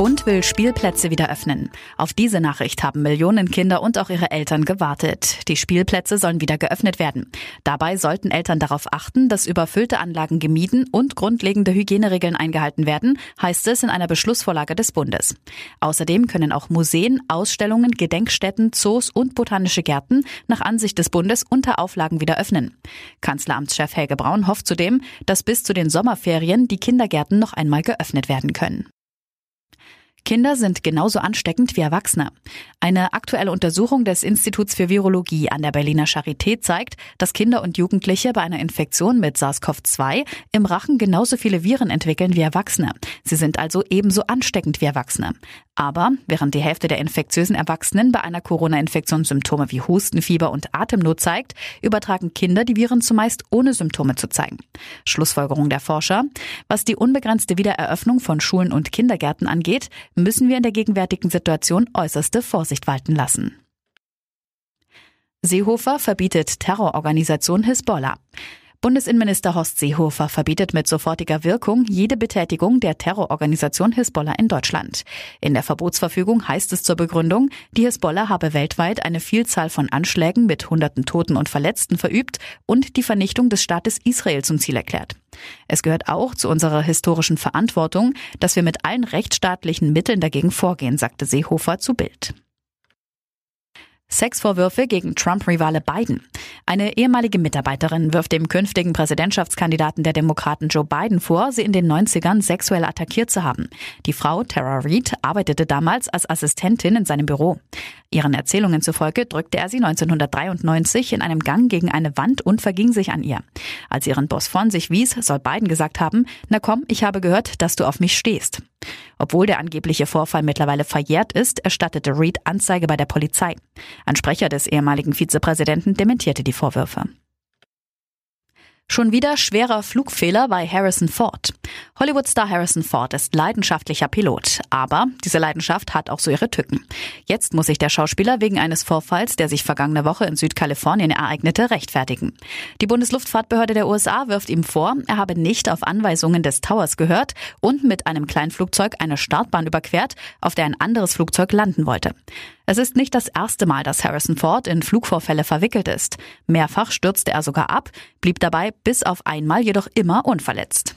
Bund will Spielplätze wieder öffnen. Auf diese Nachricht haben Millionen Kinder und auch ihre Eltern gewartet. Die Spielplätze sollen wieder geöffnet werden. Dabei sollten Eltern darauf achten, dass überfüllte Anlagen gemieden und grundlegende Hygieneregeln eingehalten werden, heißt es in einer Beschlussvorlage des Bundes. Außerdem können auch Museen, Ausstellungen, Gedenkstätten, Zoos und botanische Gärten nach Ansicht des Bundes unter Auflagen wieder öffnen. Kanzleramtschef Helge Braun hofft zudem, dass bis zu den Sommerferien die Kindergärten noch einmal geöffnet werden können. Kinder sind genauso ansteckend wie Erwachsene. Eine aktuelle Untersuchung des Instituts für Virologie an der Berliner Charité zeigt, dass Kinder und Jugendliche bei einer Infektion mit SARS-CoV-2 im Rachen genauso viele Viren entwickeln wie Erwachsene. Sie sind also ebenso ansteckend wie Erwachsene. Aber während die Hälfte der infektiösen Erwachsenen bei einer Corona-Infektion Symptome wie Husten, Fieber und Atemnot zeigt, übertragen Kinder die Viren zumeist ohne Symptome zu zeigen. Schlussfolgerung der Forscher. Was die unbegrenzte Wiedereröffnung von Schulen und Kindergärten angeht, müssen wir in der gegenwärtigen Situation äußerste Vorsicht walten lassen. Seehofer verbietet Terrororganisation Hisbollah. Bundesinnenminister Horst Seehofer verbietet mit sofortiger Wirkung jede Betätigung der Terrororganisation Hisbollah in Deutschland. In der Verbotsverfügung heißt es zur Begründung, die Hisbollah habe weltweit eine Vielzahl von Anschlägen mit hunderten Toten und Verletzten verübt und die Vernichtung des Staates Israel zum Ziel erklärt. Es gehört auch zu unserer historischen Verantwortung, dass wir mit allen rechtsstaatlichen Mitteln dagegen vorgehen, sagte Seehofer zu Bild. Sexvorwürfe gegen Trump-Rivale Biden. Eine ehemalige Mitarbeiterin wirft dem künftigen Präsidentschaftskandidaten der Demokraten Joe Biden vor, sie in den 90ern sexuell attackiert zu haben. Die Frau, Tara Reid, arbeitete damals als Assistentin in seinem Büro. Ihren Erzählungen zufolge drückte er sie 1993 in einem Gang gegen eine Wand und verging sich an ihr. Als ihren Boss von sich wies, soll Biden gesagt haben, na komm, ich habe gehört, dass du auf mich stehst. Obwohl der angebliche Vorfall mittlerweile verjährt ist, erstattete Reid Anzeige bei der Polizei. Ein Sprecher des ehemaligen Vizepräsidenten dementierte die Vorwürfe. Schon wieder schwerer Flugfehler bei Harrison Ford. Hollywood-Star Harrison Ford ist leidenschaftlicher Pilot, aber diese Leidenschaft hat auch so ihre Tücken. Jetzt muss sich der Schauspieler wegen eines Vorfalls, der sich vergangene Woche in Südkalifornien ereignete, rechtfertigen. Die Bundesluftfahrtbehörde der USA wirft ihm vor, er habe nicht auf Anweisungen des Towers gehört und mit einem Kleinflugzeug eine Startbahn überquert, auf der ein anderes Flugzeug landen wollte. Es ist nicht das erste Mal, dass Harrison Ford in Flugvorfälle verwickelt ist. Mehrfach stürzte er sogar ab, blieb dabei bis auf einmal jedoch immer unverletzt.